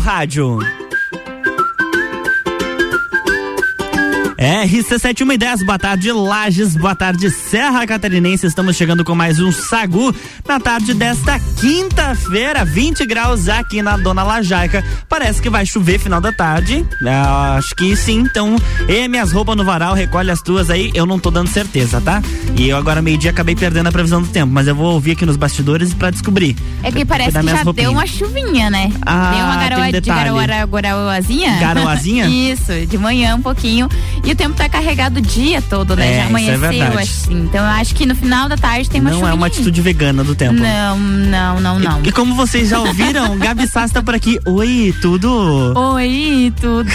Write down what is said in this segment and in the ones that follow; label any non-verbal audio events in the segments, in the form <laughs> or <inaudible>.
rádio. RC7110, boa tarde Lages, boa tarde Serra Catarinense. Estamos chegando com mais um Sagu na tarde desta quinta-feira, 20 graus aqui na Dona Lajaica. Parece que vai chover final da tarde. É, acho que sim. Então, e minhas roupas no varal, recolhe as tuas aí. Eu não tô dando certeza, tá? E eu agora meio-dia acabei perdendo a previsão do tempo, mas eu vou ouvir aqui nos bastidores para descobrir. É que parece que já deu uma chuvinha, né? Ah, deu uma garoa, um de garoa, garoazinha. Garoazinha? <laughs> Isso, de manhã um pouquinho. E o tempo tá carregado o dia todo, né? É, Já amanheceu é assim. Então eu acho que no final da tarde tem uma Não é uma atitude vegana do tempo. Não, não, não, não. E, e como vocês já ouviram, <laughs> Gabi Sassi tá por aqui. Oi, tudo? Oi, tudo.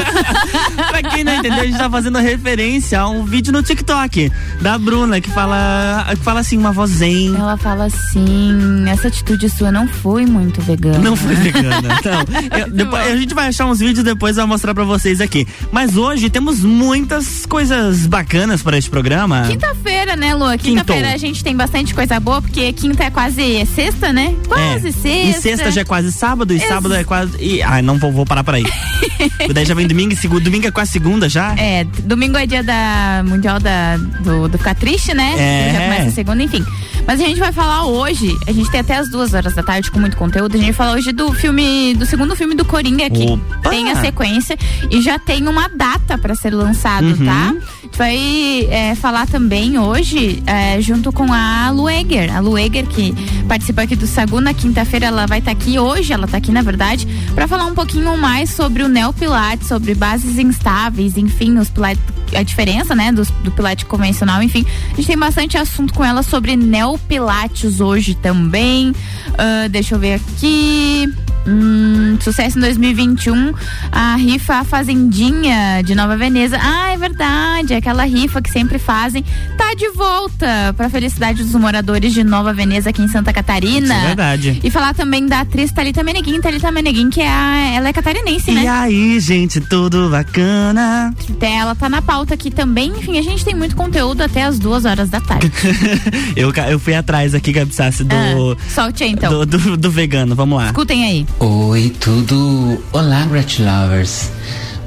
<laughs> pra quem não entendeu, a gente tá fazendo referência a um vídeo no TikTok da Bruna que fala, que fala assim, uma voz zen. Ela fala assim: essa atitude sua não foi muito vegana. Não foi vegana. <laughs> Não. Eu, depois, a gente vai achar uns vídeos depois vai mostrar pra vocês aqui. Mas hoje temos muitas coisas bacanas para este programa. Quinta-feira, né, Lu? Quinta-feira a gente tem bastante coisa boa, porque quinta é quase sexta, né? Quase é. sexta. E sexta já é quase sábado, e Ex sábado é quase. E, ai, não vou, vou parar por aí. <laughs> Daí já vem domingo e segunda. Domingo é quase segunda já? É, domingo é dia da Mundial da, do, do Ficar Triste, né? É. Já começa a segunda, enfim. Mas a gente vai falar hoje, a gente tem até as duas horas da tarde com muito conteúdo. A gente vai falar hoje do filme, do segundo filme do Coringa que Opa. tem a sequência e já tem uma data para ser lançado, Uhum. tá? A gente vai é, falar também hoje é, junto com a Lueger. A Lueger, que participa aqui do Sagu na quinta-feira, ela vai estar tá aqui hoje, ela tá aqui na verdade, para falar um pouquinho mais sobre o Neopilates, sobre bases instáveis, enfim, os pilates, a diferença, né, do, do Pilates convencional, enfim. A gente tem bastante assunto com ela sobre Neopilates hoje também. Ah, deixa eu ver aqui. Hum, sucesso em 2021, a rifa A Fazendinha de Nova Veneza. Ah, é verdade, aquela rifa que sempre fazem. Tá de volta pra felicidade dos moradores de Nova Veneza aqui em Santa Catarina. Isso é verdade. E falar também da atriz Thalita Meneguin, Thalita Meneguin, que é a, ela é catarinense, E né? aí, gente, tudo bacana? Ela tá na pauta aqui também. Enfim, a gente tem muito conteúdo até as duas horas da tarde. <laughs> eu, eu fui atrás aqui, Gabi Sassi, do, Ah, solte aí então. do, do, do vegano. Vamos lá. Escutem aí. Oi, tudo! Olá, Grat Lovers!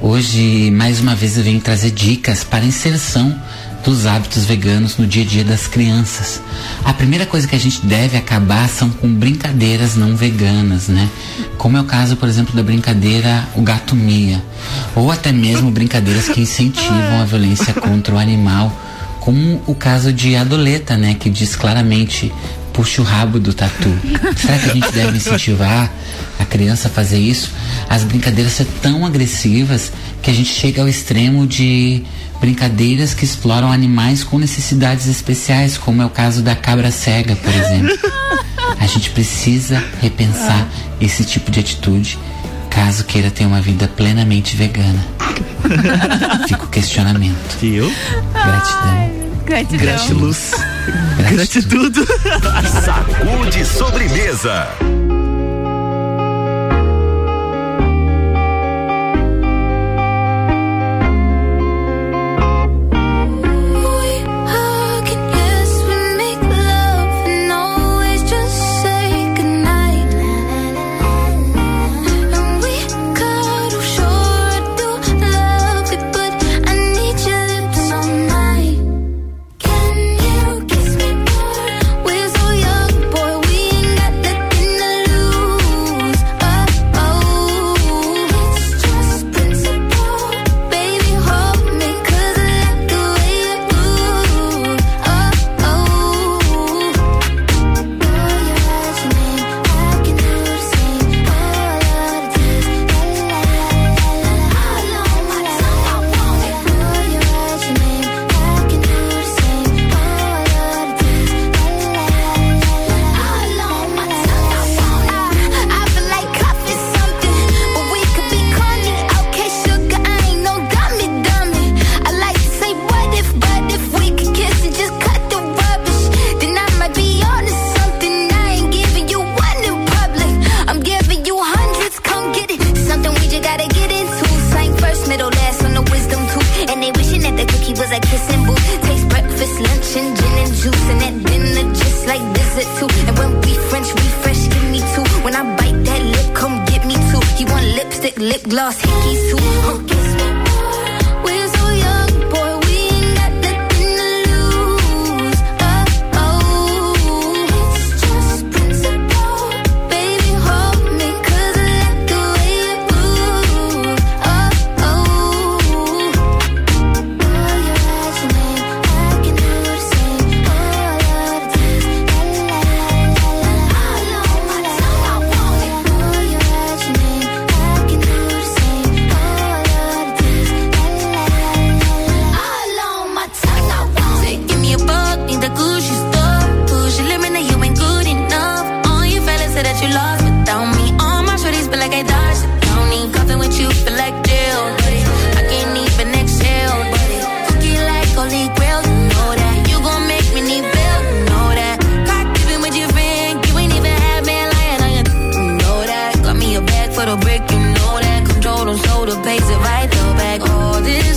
Hoje, mais uma vez, eu venho trazer dicas para a inserção dos hábitos veganos no dia a dia das crianças. A primeira coisa que a gente deve acabar são com brincadeiras não veganas, né? Como é o caso, por exemplo, da brincadeira o gato mia, ou até mesmo brincadeiras que incentivam a violência contra o animal, como o caso de Adoleta, né, que diz claramente puxa o rabo do tatu. Será que a gente deve incentivar a criança a fazer isso? As brincadeiras são tão agressivas que a gente chega ao extremo de brincadeiras que exploram animais com necessidades especiais, como é o caso da cabra cega, por exemplo. A gente precisa repensar esse tipo de atitude caso queira ter uma vida plenamente vegana. Fica o questionamento. Viu? Gratidão. Gratidão. Gratiluz. <laughs> Gratitude. Sacude sobremesa.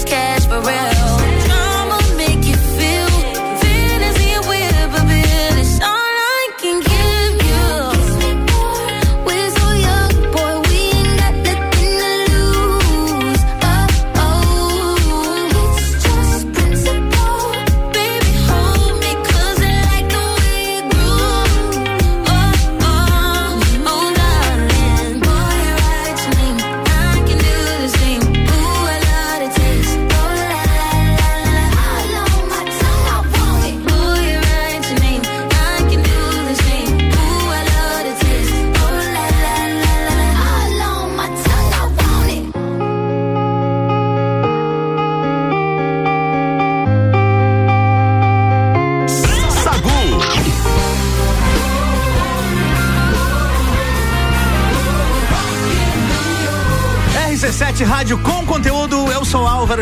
scared.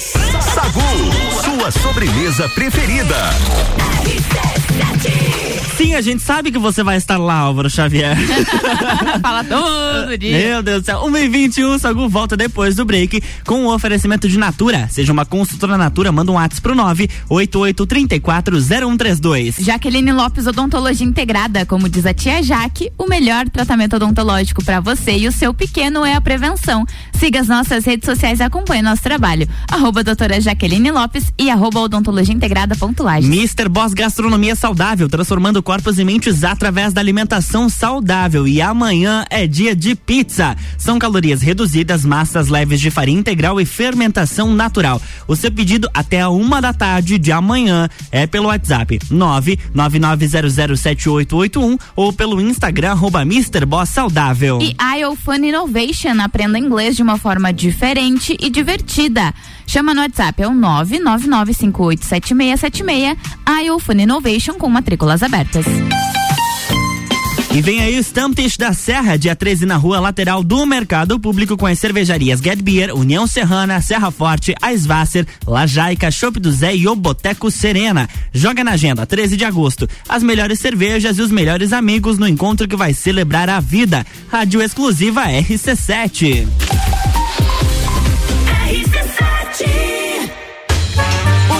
Sagu, sua sobremesa preferida. Sim, a gente sabe que você vai estar lá, Álvaro Xavier. <laughs> Fala todo dia. Meu Deus do céu. 1 e 21 Sagu volta depois do break com o oferecimento de Natura. Seja uma consultora Natura, manda um WhatsApp pro 988340132. Jaqueline Lopes Odontologia Integrada, como diz a tia Jaque, o melhor tratamento odontológico para você e o seu pequeno é a prevenção. Siga as nossas redes sociais e acompanhe nosso trabalho. Arroba doutora Jaqueline Lopes e arroba odontologia integrada ponto. Mr. Boss Gastronomia Saudável, transformando corpos e mentes através da alimentação saudável. E amanhã é dia de pizza. São calorias reduzidas, massas leves de farinha integral e fermentação natural. O seu pedido até a uma da tarde de amanhã é pelo WhatsApp 999007881 ou pelo Instagram arroba Mr. Boss Saudável. E IO Fun Innovation, aprenda inglês de uma forma diferente e divertida. Chama no WhatsApp, é o 999587676, IO Fun Innovation com matrículas abertas. E vem aí o Stamptish da Serra, dia 13 na rua lateral do Mercado Público com as cervejarias Get Beer, União Serrana, Serra Forte, Aisvasser, Lajaica, Chopp do Zé e o Boteco Serena. Joga na agenda, 13 de agosto. As melhores cervejas e os melhores amigos no encontro que vai celebrar a vida. Rádio exclusiva RC7.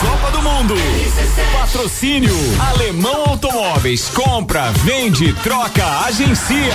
Copa do Mundo. Patrocínio Alemão Automóveis. Compra, vende, troca, agencia.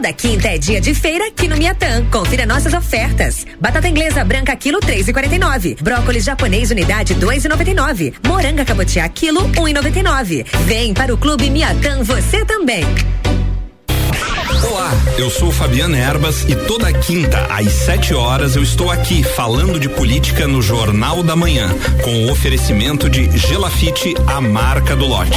Toda quinta é dia de feira aqui no Miatã. Confira nossas ofertas. Batata inglesa branca quilo 3,49. Brócolis japonês unidade 2,99. Moranga cabotiá quilo 1,99. Vem para o Clube Miatã você também. Olá, eu sou Fabiana Erbas e toda quinta às 7 horas eu estou aqui falando de política no Jornal da Manhã, com o oferecimento de Gelafite, a marca do lote.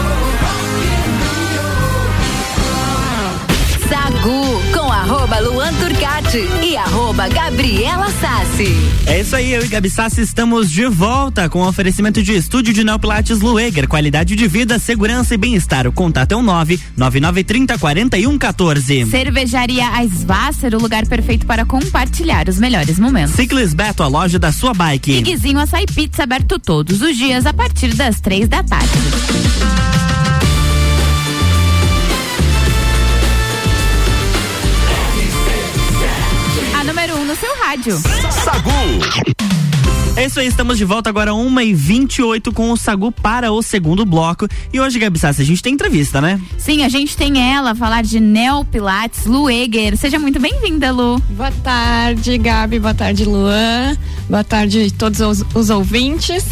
Arroba Luan Turcati e arroba Gabriela Sassi. É isso aí, eu e Gabi Sassi estamos de volta com o oferecimento de estúdio de Neopilates Lueger, qualidade de vida, segurança e bem-estar. O contato é o nove nove nove trinta quarenta e um 14. Cervejaria Aisvasser, o lugar perfeito para compartilhar os melhores momentos. Ciclis Beto, a loja da sua bike. E Guizinho Açaí Pizza aberto todos os dias a partir das três da tarde. Rádio. Sagu. É isso aí, estamos de volta agora 1 e 28 com o Sagu para o segundo bloco. E hoje, Gabi Sassi, a gente tem entrevista, né? Sim, a gente tem ela falar de Neo Pilates Lueger. Seja muito bem-vinda, Lu. Boa tarde, Gabi. Boa tarde, Luan. Boa tarde todos os, os ouvintes.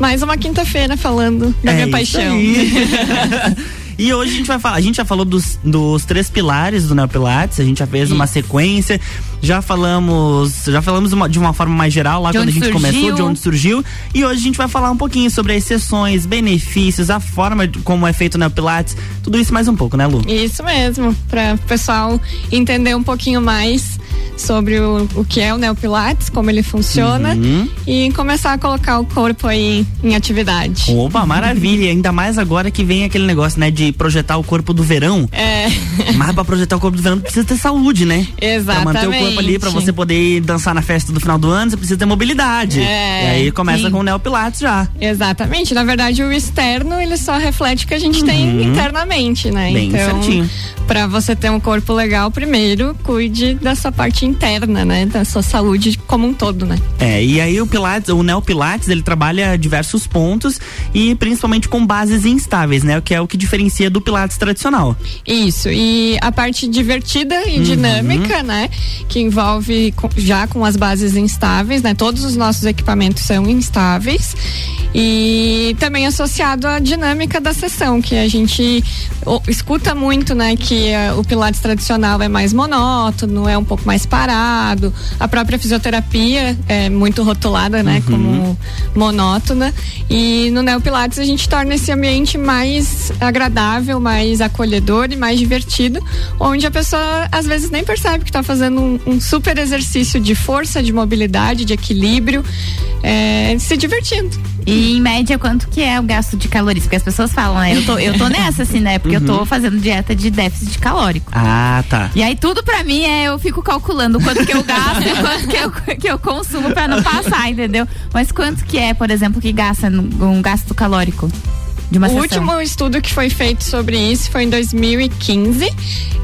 Mais uma quinta-feira falando da É minha isso paixão. <laughs> E hoje a gente vai falar, a gente já falou dos, dos três pilares do Neopilates, a gente já fez uma sequência, já falamos, já falamos uma- de uma forma mais geral lá De quando a gente começou, surgiu. de onde surgiu, e hoje a gente vai falar um pouquinho sobre as sessões, benefícios, a forma como é feito o Neopilates, tudo isso mais um pouco, né, Lu? Isso mesmo, para o pessoal entender um pouquinho mais sobre o, o que é o Neopilates, como ele funciona Uhum. e começar a colocar o corpo aí em atividade. Opa, maravilha, ainda mais agora que vem aquele negócio, né, de projetar o corpo do verão. É. <laughs> Mas pra projetar o corpo do verão precisa ter saúde, né? Pra manter o corpo ali, pra você poder dançar na festa do final do ano, você precisa ter mobilidade. É, e aí começa sim. com o Neopilates já. Exatamente. Na verdade, o externo ele só reflete o que a gente tem Uhum. internamente, né? Bem então, certinho. para você ter um corpo legal, primeiro cuide da sua parte interna, né? Da sua saúde como um todo, né? É, e aí o Pilates, o Neopilates, ele trabalha diversos pontos e principalmente com bases instáveis, né? O que é o que diferencia do Pilates tradicional. Isso. E a parte divertida e Uhum. dinâmica, né? Que envolve já com as bases instáveis, né? Todos os nossos equipamentos são instáveis. E também associado à dinâmica da sessão, que a gente escuta muito, né? Que eh, o Pilates tradicional é mais monótono, é um pouco mais parado. A própria fisioterapia é muito rotulada, né, Uhum. como monótona. E no Neopilates a gente torna esse ambiente mais agradável, mais acolhedor e mais divertido, onde a pessoa às vezes nem percebe que está fazendo um, um super exercício de força, de mobilidade, de equilíbrio, é, se divertindo. E em média, quanto que é o gasto de calorias? Porque as pessoas falam, né? Eu tô, eu tô nessa, assim, né? Porque eu tô Uhum. fazendo dieta de déficit calórico. Ah, tá. E aí tudo pra mim é eu fico calculando quanto que eu gasto e quanto que eu, que eu consumo pra não passar, entendeu? Mas quanto que é, por exemplo, que gasta um gasto calórico o sessão? último estudo que foi feito sobre isso foi em 2015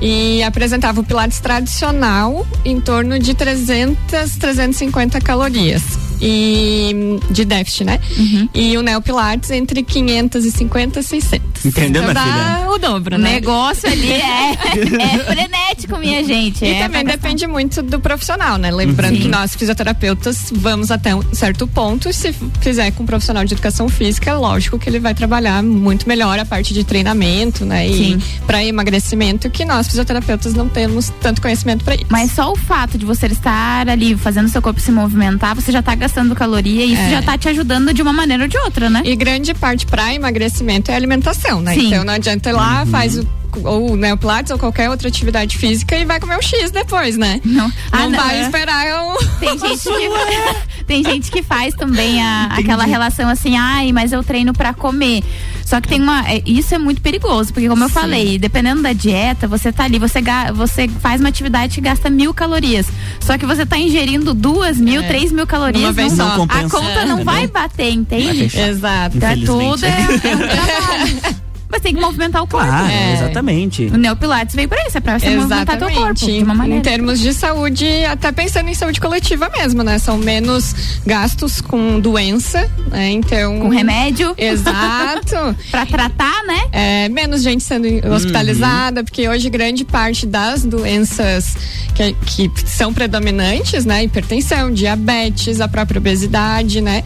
e apresentava o Pilates tradicional em torno de 300, 350 calorias. E de déficit, né? Uhum. E o Neo Pilates entre 550 e 600. Entendeu, então minha dá filha? o dobro, O né? negócio ali é, é <laughs> frenético, minha gente. E é também depende muito do profissional, né? Lembrando Sim. que nós, fisioterapeutas, vamos até um certo ponto. E se fizer com um profissional de educação física, é lógico que ele vai trabalhar muito melhor a parte de treinamento, né? E Sim. para emagrecimento, que nós, fisioterapeutas, não temos tanto conhecimento para isso. Mas só o fato de você estar ali fazendo seu corpo se movimentar, você já tá gastando caloria e isso É. já tá te ajudando de uma maneira ou de outra, né? E grande parte para emagrecimento é alimentação, né? Sim. Então não adianta ir lá, faz o ou né, o Pilates ou qualquer outra atividade física e vai comer um X depois, né? Não, Não Ah, não, vai é. esperar um Tem <laughs> gente que, tem gente que faz também a- aquela relação assim, ai, mas eu treino pra comer. Só que tem uma. é, Isso é muito perigoso, porque como eu falei, dependendo da dieta, você tá ali, você, você faz uma atividade que gasta mil calorias. Só que você tá ingerindo duas mil, É. três mil calorias. Numa vez não, só. a Não compensa. conta não É, vai entendeu? bater, entende? fechar. Exato. Então é tudo é, é um trabalho. <laughs> Mas tem que movimentar o corpo. Claro, É. exatamente. O Neopilates veio pra isso, é pra você movimentar teu corpo de uma Em maneira. termos de saúde, até pensando em saúde coletiva mesmo, né? São menos gastos com doença, né? Então. Com remédio. Exato. <laughs> pra tratar, né? É, menos gente sendo hospitalizada, porque hoje grande parte das doenças que, que são predominantes, né? Hipertensão, diabetes, a própria obesidade, né?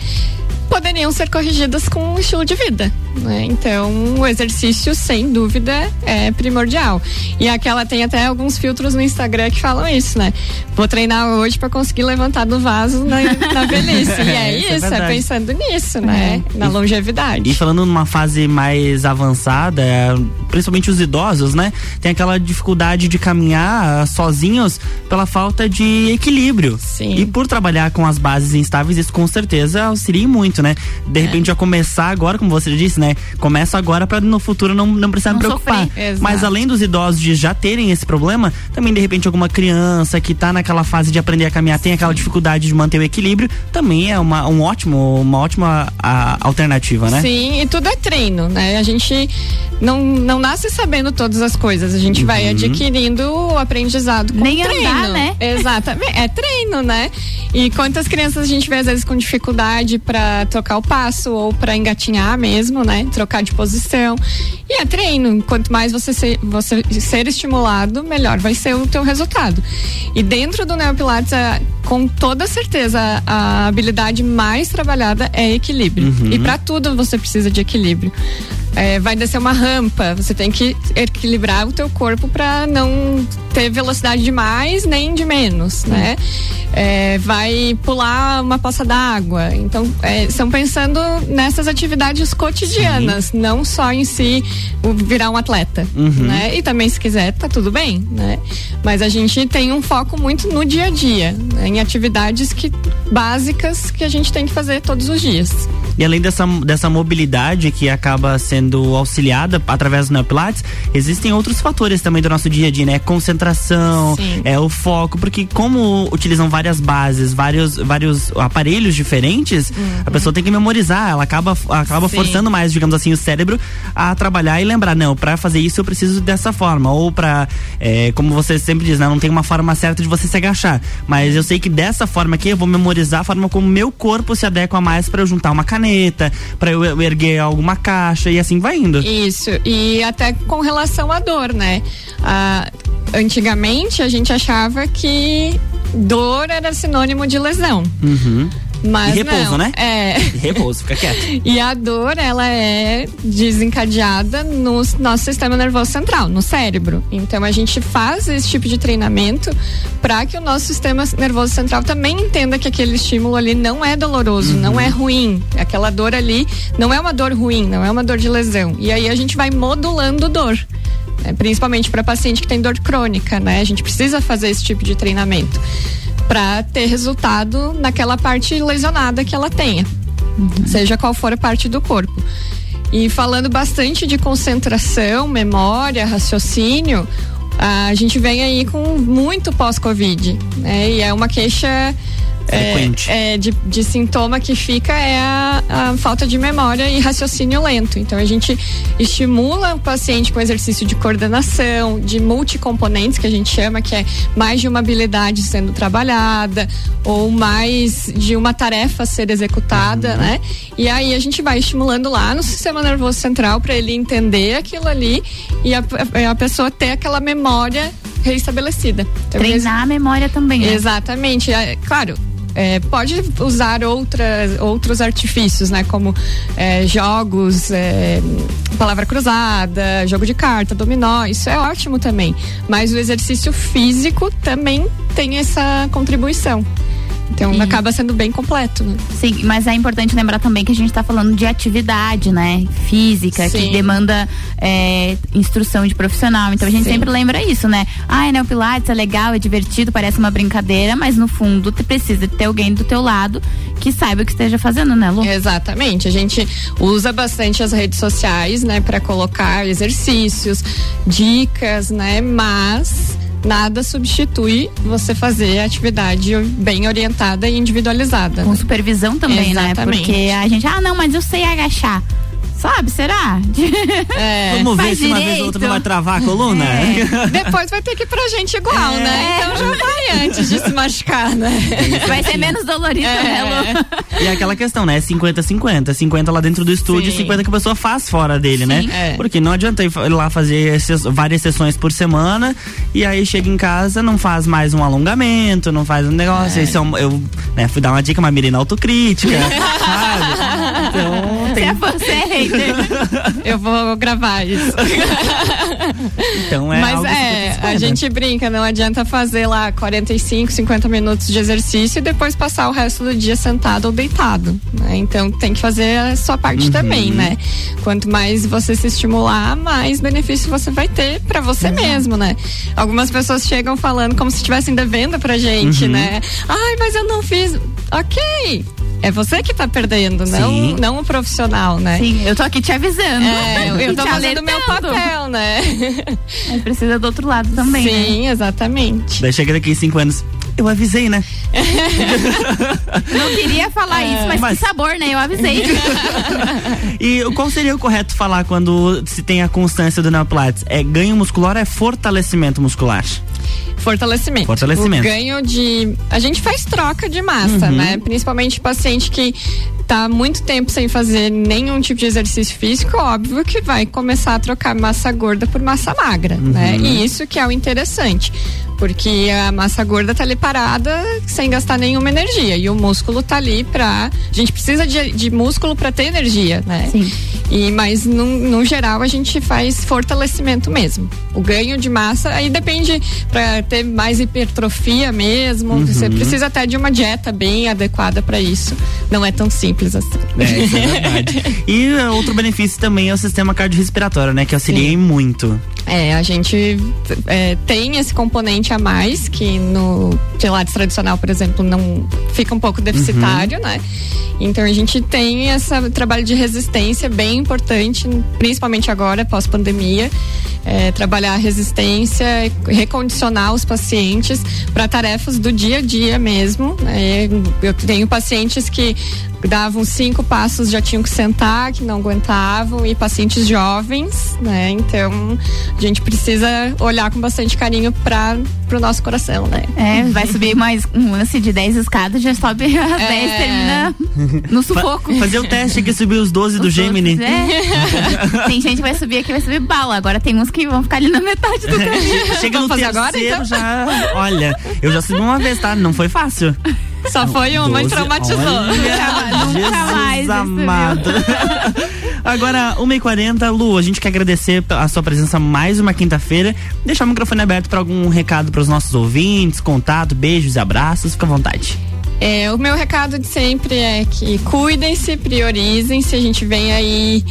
Poderiam ser corrigidas com um estilo de vida, né? Então, o exercício, sem dúvida, é primordial. E aquela tem até alguns filtros no Instagram que falam isso, né? Vou treinar hoje para conseguir levantar do vaso na, na <laughs> velhice. E é Isso é isso, é, verdade. pensando nisso, né? É. Na longevidade. E falando numa fase mais avançada, é, principalmente os idosos, né? Tem aquela dificuldade de caminhar ah, sozinhos pela falta de equilíbrio. Sim. E por trabalhar com as bases instáveis, isso com certeza auxilia muito, né? De É. repente já começar agora, como você disse, né? Começa agora para no futuro não, não precisar Não me preocupar. Mas além dos idosos de já terem esse problema, também de repente alguma criança que tá naquela fase de aprender a caminhar tem aquela dificuldade de manter o equilíbrio, também é uma, um ótimo, uma ótima a, alternativa, né? Sim, e tudo é treino, né? A gente não, não nasce sabendo todas as coisas, a gente vai Uhum. adquirindo o aprendizado com Nem treino. andar, né? Exatamente, é treino, né? E quantas crianças a gente vê às vezes com dificuldade trocar o passo ou pra engatinhar mesmo, né? Trocar de posição. E é treino, quanto mais você ser, você ser estimulado, melhor vai ser o teu resultado. E dentro do Neopilates, a- com toda certeza, a habilidade mais trabalhada é equilíbrio. Uhum. E para tudo você precisa de equilíbrio. É, vai descer uma rampa, você tem que equilibrar o teu corpo para não ter velocidade de mais nem de menos, né? É, vai pular uma poça d'água. Então, é, são pensando nessas atividades cotidianas, não só em si virar um atleta, Uhum. né? E também se quiser, tá tudo bem, né? Mas a gente tem um foco muito no dia a dia, né? em atividades que básicas que a gente tem que fazer todos os dias. E além dessa, dessa mobilidade que acaba sendo auxiliada através do Neopilates, existem outros fatores também do nosso dia a dia, né? Concentração, Sim. é o foco, porque como utilizam várias bases, vários, vários aparelhos diferentes, a pessoa tem que memorizar, ela acaba, acaba Uhum. Sim. forçando mais, digamos assim, o cérebro a trabalhar e lembrar, não, para fazer isso eu preciso dessa forma, ou para como você sempre diz, né? Não tem uma forma certa de você se agachar, mas eu sei que dessa forma aqui eu vou memorizar a forma como meu corpo se adequa mais para eu juntar uma caneta, para eu eu erguer alguma caixa e assim vai indo. Isso, e até com relação à dor, né? Ah, antigamente a gente achava que dor era sinônimo de lesão. Uhum. Mas E repouso, não, né? É. E repouso, fica quieto. <laughs> E a dor, ela é desencadeada no nosso sistema nervoso central, no cérebro. Então a gente faz esse tipo de treinamento para que o nosso sistema nervoso central também entenda que aquele estímulo ali não é doloroso, não é ruim. Aquela dor ali não é uma dor ruim, não é uma dor de lesão. E aí a gente vai modulando dor. né? Principalmente para paciente que tem dor crônica, né? A gente precisa fazer esse tipo de treinamento para ter resultado naquela parte lesionada que ela tenha, seja qual for a parte do corpo. E falando bastante de concentração, memória, raciocínio, a gente vem aí com muito pós-Covid, né? E é uma queixa Frequente. é, é, de, de sintoma que fica é a, a falta de memória e raciocínio lento. Então a gente estimula o paciente com exercício de coordenação, de multicomponentes, que a gente chama, que é mais de uma habilidade sendo trabalhada, ou mais de uma tarefa ser executada, né? E aí a gente vai estimulando lá no sistema nervoso central para ele entender aquilo ali e a, a pessoa ter aquela memória reestabelecida. Então, Treinar a memória também, né? Exatamente. É, claro. É, pode usar outras, outros artifícios, né? Como é, jogos, é, palavra cruzada, jogo de carta, dominó, isso é ótimo também. Mas o exercício físico também tem essa contribuição. Então acaba sendo bem completo, né? Sim, mas é importante lembrar também que a gente está falando de atividade, né? Física, Sim. que demanda é, instrução de profissional. Então a gente Sim. sempre lembra isso, né? Ah, né, o Pilates é legal, é divertido, parece uma brincadeira, mas no fundo tu precisa ter alguém do teu lado que saiba o que esteja fazendo, né, Lu? Exatamente. A gente usa bastante as redes sociais, né, para colocar exercícios, dicas, né, mas nada substitui você fazer atividade bem orientada e individualizada. Com né? supervisão também, Exatamente. né? Porque a gente, ah, não, mas eu sei agachar. Sabe, será? É. <laughs> Vamos ver se uma vez direito. ou outra não vai travar a coluna? <laughs> Depois vai ter que ir pra gente igual, É. né? Então já vai antes de se machucar, né? <laughs> Vai ser menos dolorido, né, Lu? E é aquela questão, né? 50-50. 50 lá dentro do estúdio e Sim. 50 que a pessoa faz fora dele, né? Sim. É. Porque não adianta ir lá fazer várias sessões por semana e aí chega em casa, não faz mais um alongamento, não faz um negócio. Isso é um- eu né, fui dar uma dica, uma menina autocrítica, sabe? Então Você é, você é hater. <laughs> Eu vou gravar isso. Então é Mas algo é, 50-50. a gente brinca, não adianta fazer lá 45, 50 minutos de exercício e depois passar o resto do dia sentado ou deitado. né? Então tem que fazer a sua parte Uhum. também, né? Quanto mais você se estimular, mais benefício você vai ter pra você mesmo, né? Algumas pessoas chegam falando como se estivessem devendo pra gente, Uhum. né? Ai, mas eu não fiz. Ok. É você que tá perdendo, não, Sim. não o profissional, né? Sim, eu tô aqui te avisando. É, eu, <laughs> eu tô fazendo o meu papel, né? <laughs> Mas precisa do outro lado também, né? Sim, exatamente. Daí chega daqui cinco anos. Eu avisei, né? <laughs> Não queria falar isso, mas, Mas- que sabor, né? Eu avisei. E qual seria o correto falar quando se tem a constância do neopilates? É ganho muscular ou é fortalecimento muscular? Fortalecimento. Fortalecimento. O ganho de. A gente faz troca de massa, Uhum. né? Principalmente paciente que tá há muito tempo sem fazer nenhum tipo de exercício físico, óbvio que vai começar a trocar massa gorda por massa magra, né? Uhum. E isso que é o interessante. Porque a massa gorda tá ali parada sem gastar nenhuma energia. E o músculo tá ali pra. A gente precisa de, de músculo pra ter energia, né? Sim. E, mas no, no geral a gente faz fortalecimento mesmo. O ganho de massa, aí depende para ter mais hipertrofia mesmo. Uhum. Você precisa até de uma dieta bem adequada para isso. Não é tão simples assim. É, isso é verdade. <laughs> e é, outro benefício também é o sistema cardiorrespiratório, né? Que auxilia em muito. É, a gente é, tem esse componente a mais que no Pilates tradicional, por exemplo, não fica um pouco deficitário, né? Então a gente tem esse trabalho de resistência bem importante, principalmente agora, pós-pandemia. É, trabalhar a resistência, recondicionar os pacientes para tarefas do dia a dia mesmo. né? Eu tenho pacientes que davam cinco passos já tinham que sentar, que não aguentavam, e pacientes jovens, né? Então a gente precisa olhar com bastante carinho para o nosso coração, né? É, vai subir mais um lance de 10 escadas, já sobe às É. 10, termina no sufoco. Fa- fazer o teste que subiu os 12 do Os Gemini. outros, é. <laughs> Tem gente que vai subir aqui, vai subir bala. Agora tem uns que vão ficar ali na metade do caminho. Chega no Vamos fazer terceiro agora, então? já. Olha, eu já subi uma vez, tá? Não foi fácil. Só foi uma e 12, traumatizou. olha, Nunca mais. Amado. Agora, 1h40, Lu, a gente quer agradecer a sua presença mais uma quinta-feira. Deixar o microfone aberto para algum recado para os nossos ouvintes, contato, beijos e abraços. Fica à vontade. É, o meu recado de sempre é que cuidem-se, priorizem-se. A gente vem aí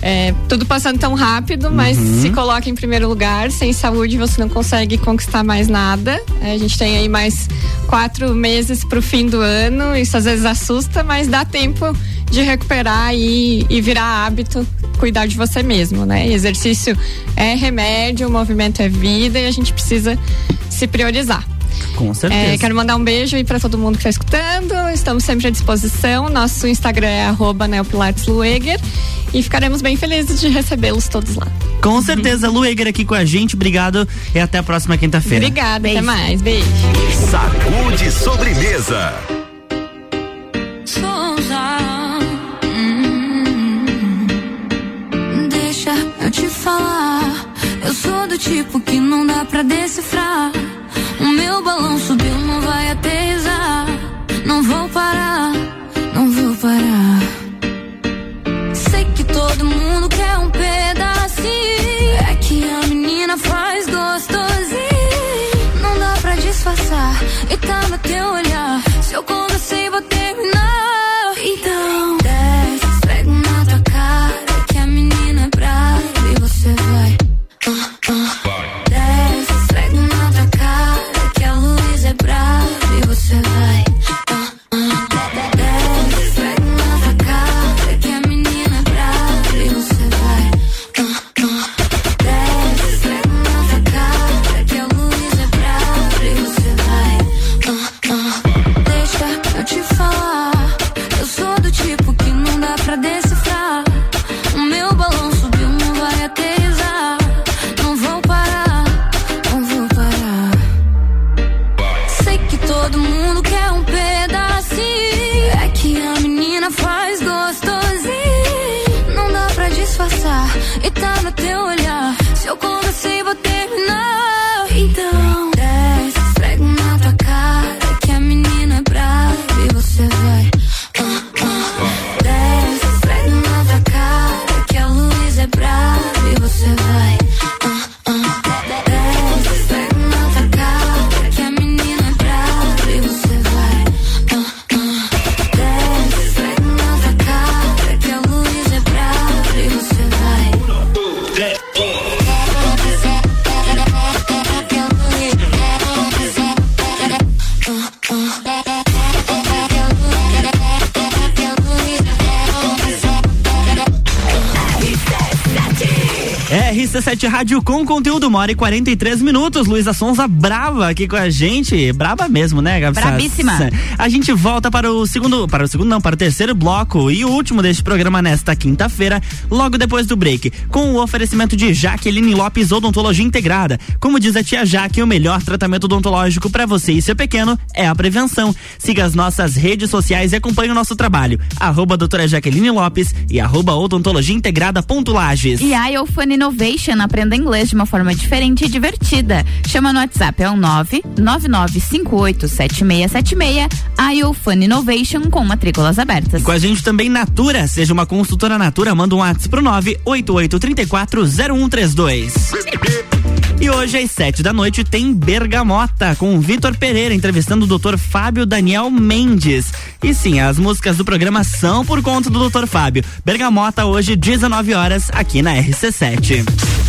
é, tudo passando tão rápido, mas Uhum. se coloca em primeiro lugar. Sem saúde você não consegue conquistar mais nada. É, a gente tem aí mais quatro meses pro fim do ano. Isso às vezes assusta, mas dá tempo de recuperar e, e virar hábito cuidar de você mesmo, né? Exercício é remédio, o movimento é vida e a gente precisa se priorizar. Com certeza. É, quero mandar um beijo aí pra todo mundo que está escutando. Estamos sempre à disposição. Nosso Instagram é arroba neopilateslueger e ficaremos bem felizes de recebê-los todos lá. Com certeza, Eger aqui com a gente. Obrigado e até a próxima quinta-feira. Obrigada, até mais. Beijo. Sacude sobremesa. Souza. Hum, deixa eu te falar. Eu sou do tipo que não dá pra decifrar. RC7 Rádio com conteúdo, uma hora e 43 minutos. Luísa Sonza brava aqui com a gente. Brava mesmo, né, Gabi? Brabíssima. A gente volta para o segundo, para o segundo não, para o terceiro bloco e o último deste programa nesta quinta-feira, logo depois do break, com o oferecimento de Jaqueline Lopes Odontologia Integrada. Como diz a tia Jaque, o melhor tratamento odontológico para você e seu pequeno é a prevenção. Siga as nossas redes sociais e acompanhe o nosso trabalho. Arroba doutora Jaqueline Lopes e arroba odontologia integrada ponto Lages. E a Iofan Innovation aprenda inglês de uma forma diferente e divertida. Chama no WhatsApp, é o 999587676. A Iofan Innovation com matrículas abertas. Com a gente também Natura, seja uma consultora Natura, manda um WhatsApp pro 988340132. E hoje às sete da noite tem Bergamota com o Vitor Pereira entrevistando o Dr. Fábio Daniel Mendes. E sim, as músicas do programa são por conta do Dr. Fábio. Bergamota hoje 19 horas aqui na RC7.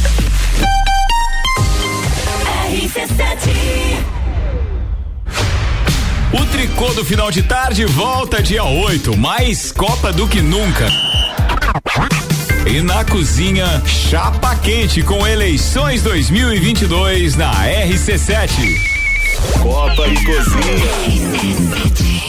Final de tarde volta dia 8, mais Copa do que nunca. E na cozinha, chapa quente com eleições 2022 na RC7. Copa e cozinha.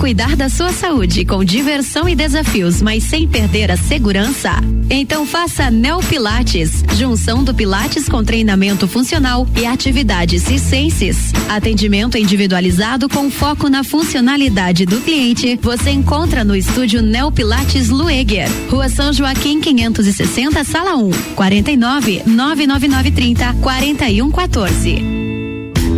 Cuidar da sua saúde com diversão e desafios, mas sem perder a segurança? Então faça Neo Pilates, junção do Pilates com treinamento funcional e atividades circenses. Atendimento individualizado com foco na funcionalidade do cliente. Você encontra no estúdio Neo Pilates Lueger, Rua São Joaquim 560, sala 1, 49 99930 4114.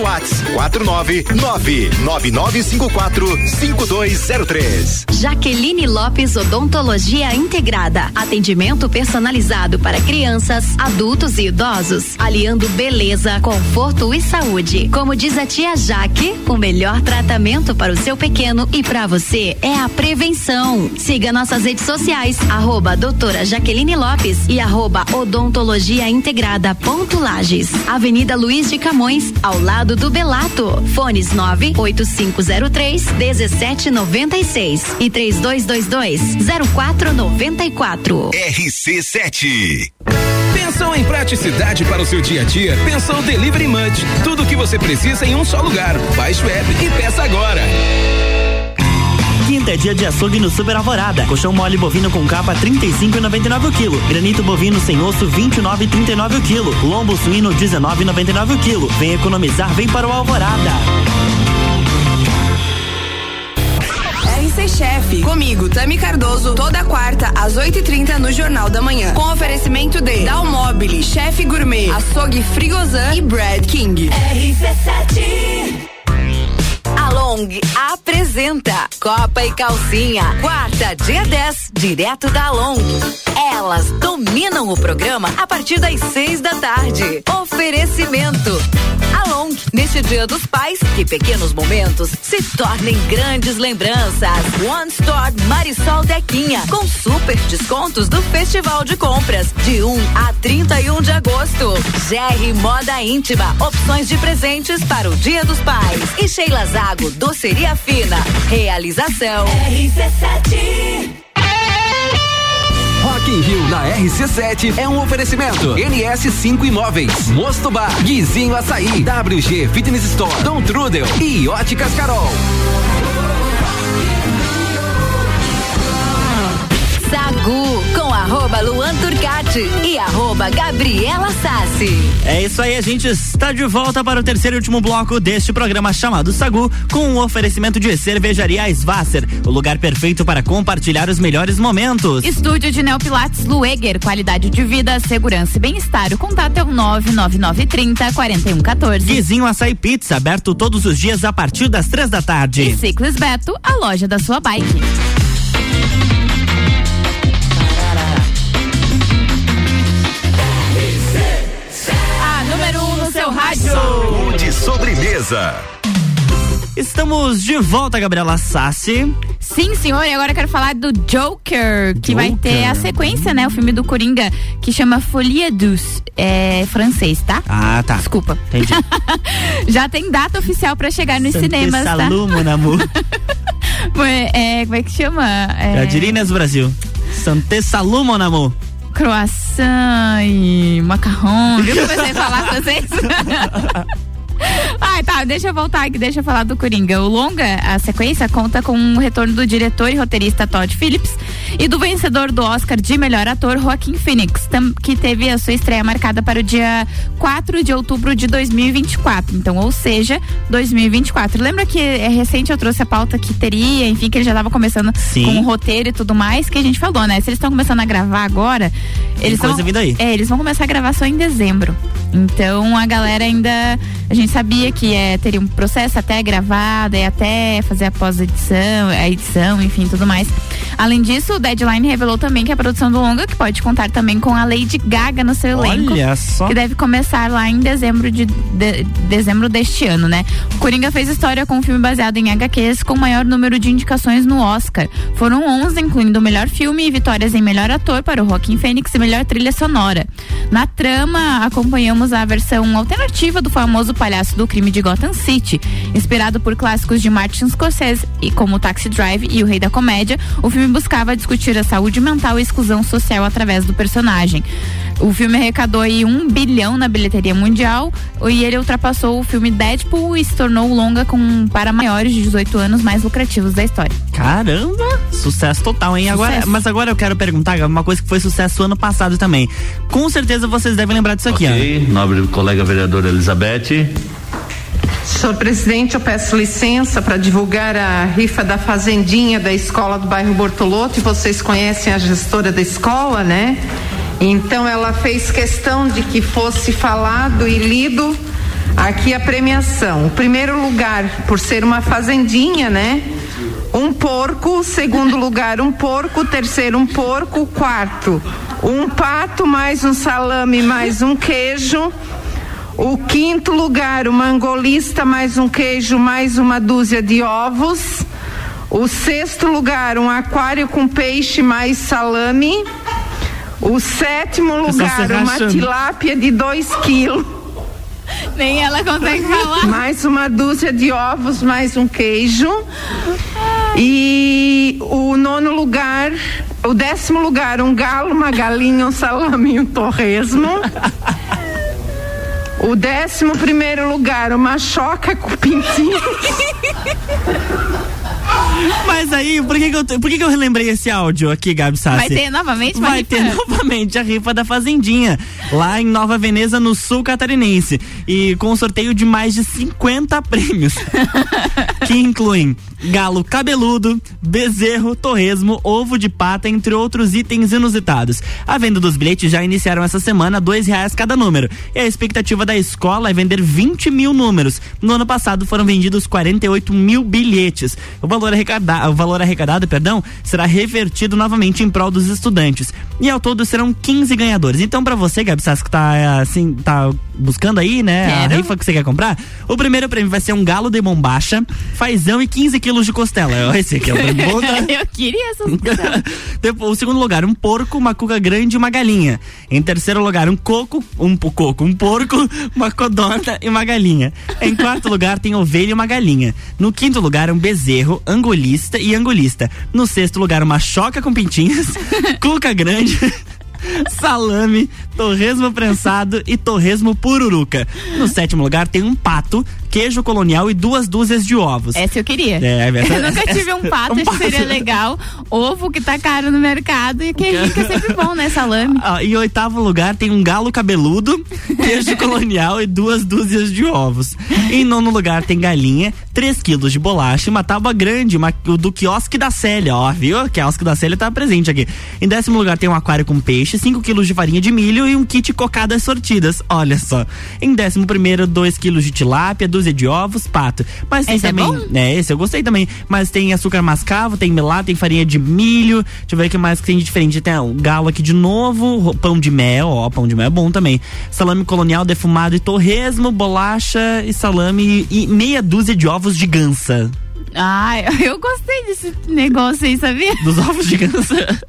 WhatsApp 49999545203. Jaqueline Lopes Odontologia Integrada. Atendimento personalizado para crianças, adultos e idosos, aliando beleza, conforto e saúde. Como diz a tia Jaque, o melhor tratamento para o seu pequeno e para você é a prevenção. Siga nossas redes sociais, arroba doutora Jaqueline Lopes e arroba odontologia integrada ponto Lages. Avenida Luiz de Camões, ao lado do Belato. Fones 98503 1796 e 3222 0494. RC7. Pensou em praticidade para o seu dia a dia? Pensou Delivery Munch. Tudo o que você precisa em um só lugar. Baixe o app e peça agora. Quinta é dia de açougue no Super Alvorada. Colchão mole bovino com capa 35,99 o quilo. Granito bovino sem osso 29,39 o quilo. Lombo suíno 19,99 o quilo. Vem economizar, vem para o Alvorada. RC Chef, comigo, Tami Cardoso, toda quarta às 8h30 no Jornal da Manhã. Com oferecimento de Dalmobile, Chef Gourmet, Açougue Frigozan e Brad King. RC7 A Long apresenta Copa e Calcinha, quarta, dia 10, direto da Long. Elas dominam o programa a partir das seis da tarde. Oferecimento. Along, neste Dia dos Pais, que pequenos momentos se tornem grandes lembranças. One Store Marisol Dequinha, com super descontos do Festival de Compras, de 1 a 31 de agosto. GR Moda Íntima, opções de presentes para o Dia dos Pais. E Sheila Zago, doceria fina. Realização. RC7. Rock in Rio na RC7 é um oferecimento. NS5 Imóveis, Mosto Bar, Guizinho Açaí, WG Fitness Store, Dom Trudel e Óticas Carol. Sagu arroba Luan Turcati e arroba Gabriela Sassi. É isso aí, a gente está de volta para o terceiro e último bloco deste programa chamado Sagu, com um oferecimento de cervejaria Svasser, o lugar perfeito para compartilhar os melhores momentos. Estúdio de Neopilates Lueger, qualidade de vida, segurança e bem-estar. O contato é o 99930 4114. Guizinho Açaí Pizza, aberto todos os dias a partir das três da tarde. E Ciclis Beto, a loja da sua bike. Beleza. Estamos de volta, Gabriela Sassi. Sim, senhor, e agora eu quero falar do Joker, que vai ter a sequência, né? O filme do Coringa, que chama Folia Douce, é francês, tá? Ah, tá. Desculpa. Entendi. <laughs> Já tem data oficial pra chegar nos cinemas, tá? Salud, mon amour. <laughs> É, como é que chama? É, Gadirinas Brasil. Santé Salud, mon amour. croissant e macarrão. Viu que eu comecei a falar francês? <laughs> <laughs> Ai, tá, deixa eu voltar aqui, deixa eu falar do Coringa. O longa, a sequência, conta com o retorno do diretor e roteirista Todd Phillips e do vencedor do Oscar de melhor ator, Joaquim Phoenix, que teve a sua estreia marcada para o dia 4 de outubro de 2024. Então, ou seja, 2024. Lembra que é recente eu trouxe a pauta que teria, enfim, que ele já estava começando Sim. com o roteiro e tudo mais, que a gente falou, né? Se eles estão começando a gravar agora, eles coisa vão. É, eles vão começar a gravar só em dezembro. Então a galera ainda. A gente sabia que é, teria um processo até gravado e até fazer a pós-edição, a edição, enfim, tudo mais. Além disso, o Deadline revelou também que a produção do longa, que pode contar também com a Lady Gaga no seu elenco. Olha só. Que deve começar lá em dezembro de, de- dezembro deste ano, né? O Coringa fez história com um filme baseado em HQs com o maior número de indicações no Oscar. Foram 11, incluindo o melhor filme e vitórias em melhor ator para o Joaquim Fênix e melhor trilha sonora. Na trama, acompanhamos a versão alternativa do famoso palhaço do crime de Gotham City, inspirado por clássicos de Martin Scorsese e como Taxi Drive e O Rei da Comédia. O filme buscava discutir a saúde mental e exclusão social através do personagem. O filme arrecadou aí um bilhão na bilheteria mundial e ele ultrapassou o filme Deadpool e se tornou o longa com para maiores de 18 anos mais lucrativos da história. Caramba! Sucesso total, hein? Agora, Sucesso. mas agora eu quero perguntar uma coisa que foi sucesso ano passado também. Com certeza vocês devem lembrar disso aqui, Ok, nobre colega vereadora Elizabeth. Senhor presidente, eu peço licença para divulgar a rifa da Fazendinha da escola do bairro Bortoloto. E vocês conhecem a gestora da escola, né? Então ela fez questão de que fosse falado e lido aqui a premiação. O primeiro lugar, por ser uma fazendinha, né? Um porco, segundo lugar, um porco, terceiro, um porco, quarto, um pato, mais um salame, mais um queijo. O quinto lugar, o mangolista, mais um queijo, mais uma dúzia de ovos. O sexto lugar, um aquário com peixe, mais salame. O sétimo lugar, uma tilápia de 2 quilos. Nem ela consegue falar. Mais uma dúzia de ovos, mais um queijo. E o nono lugar, o décimo lugar, um galo, uma galinha, um salame e um torresmo. O décimo primeiro lugar, uma choca com pintinho. <laughs> Mas aí, por que, que eu, por que, que eu relembrei esse áudio aqui, Gabi Sassi? Vai ter novamente Vai rifa? ter <laughs> novamente a rifa da Fazendinha, lá em Nova Veneza, no sul catarinense. E com um sorteio de mais de 50 prêmios. <laughs> que incluem galo cabeludo, bezerro, torresmo, ovo de pata, entre outros itens inusitados. A venda dos bilhetes já iniciaram essa semana, dois reais cada número. E a expectativa da escola é vender 20 mil números. No ano passado foram vendidos 48 mil bilhetes. O valor arrecadado, o valor arrecadado, perdão, será revertido novamente em prol dos estudantes. E ao todo serão 15 ganhadores. Então, para você, Gabi Sass, que tá eh, assim, tá buscando aí, né, a Quero. rifa que você quer comprar, o primeiro prêmio vai ser um galo de bombacha, fazão e 15 quilos de costela. Esse aqui é o <laughs> da- Eu queria essas Depois, <laughs> o segundo lugar, um porco, uma cuca grande e uma galinha. Em terceiro lugar, um coco, um coco, um porco, <laughs> uma codorna e uma galinha. Em quarto lugar, tem ovelha e uma galinha. No quinto lugar, um bezerro, angolista e angolista. No sexto lugar, uma choca com pintinhas, cuca grande. Salame, torresmo prensado e torresmo pururuca. No sétimo lugar tem um pato, queijo colonial e duas dúzias de ovos. Essa eu queria. É, essa- eu nunca tive um <laughs> pato, acho que seria legal. Ovo que tá caro no mercado e queijinho que é sempre bom, né? Salame. Ah, em oitavo lugar tem um galo cabeludo, queijo colonial e duas dúzias de ovos. Em nono lugar tem galinha, 3 quilos de bolacha, e uma tábua grande, uma, o do quiosque da Célia, ó, viu? O quiosque da Célia tá presente aqui. Em décimo lugar tem um aquário com peixe, 5 quilos de farinha de milho e um kit cocadas sortidas. Olha só. Em décimo primeiro, 2 quilos de tilápia, dúzia de ovos, pato. Mas tem Esse é também. bom? É, esse eu gostei também. Mas tem açúcar mascavo, tem melado, tem farinha de milho. Deixa eu ver o que mais que tem de diferente. Tem o galo aqui de novo, pão de mel, ó, pão de mel é bom também. Salame colonial defumado e torresmo, bolacha e salame e meia dúzia de ovos de gansa. Ah, <laughs> eu gostei desse negócio aí, sabia? Dos ovos de gansa. <laughs>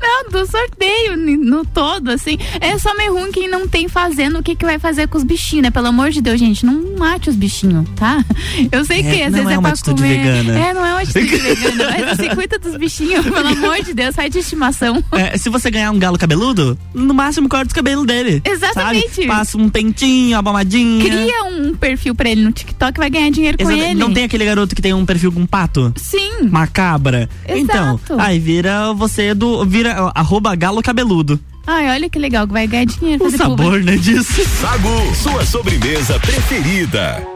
Não, do sorteio no todo, assim. É só meio ruim quem não tem fazendo o que, que vai fazer com os bichinhos, né? Pelo amor de Deus, gente, não mate os bichinhos, tá? Eu sei É, que às vezes é é, pra comer. vegana. É, não é uma atitude <laughs> vegana, mas assim, cuida dos bichinhos, pelo amor de Deus, faz de estimação. É, se você ganhar um galo cabeludo, no máximo corta os cabelos dele. Exatamente. sabe? Passa um pentinho, uma pomadinha. Cria um perfil pra ele no TikTok vai ganhar dinheiro com Exata- ele. Não tem aquele garoto que tem um perfil com pato? Sim. Macabra. Então, aí vira você do. Vira ó, arroba galo cabeludo. Ai, olha que legal, que vai ganhar dinheiro. O sabor, né, disso. Sagu, sua sobremesa preferida.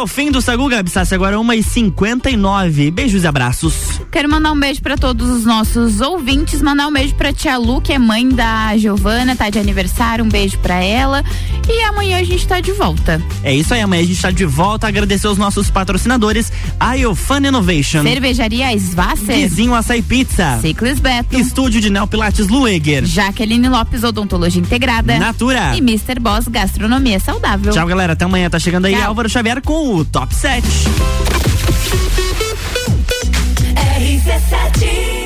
Ao fim do Sagu Gabi Sassi, agora 1h59. Beijos e abraços. Quero mandar um beijo pra todos os nossos ouvintes, mandar um beijo pra tia Lu, que é mãe da Giovana, tá de aniversário, um beijo pra ela. E amanhã a gente tá de volta. É isso aí, amanhã a gente tá de volta. Agradecer os nossos patrocinadores, a Fun Innovation. Cervejaria Svasser. Vizinho Açaí Pizza. Ciclis Beto. Estúdio de Neopilates Lueger. Jaqueline Lopes Odontologia Integrada. Natura. E Mr. Boss Gastronomia Saudável. Tchau, galera. Até amanhã. Tá chegando aí Tchau. Álvaro Xavier com o Top 7. RC7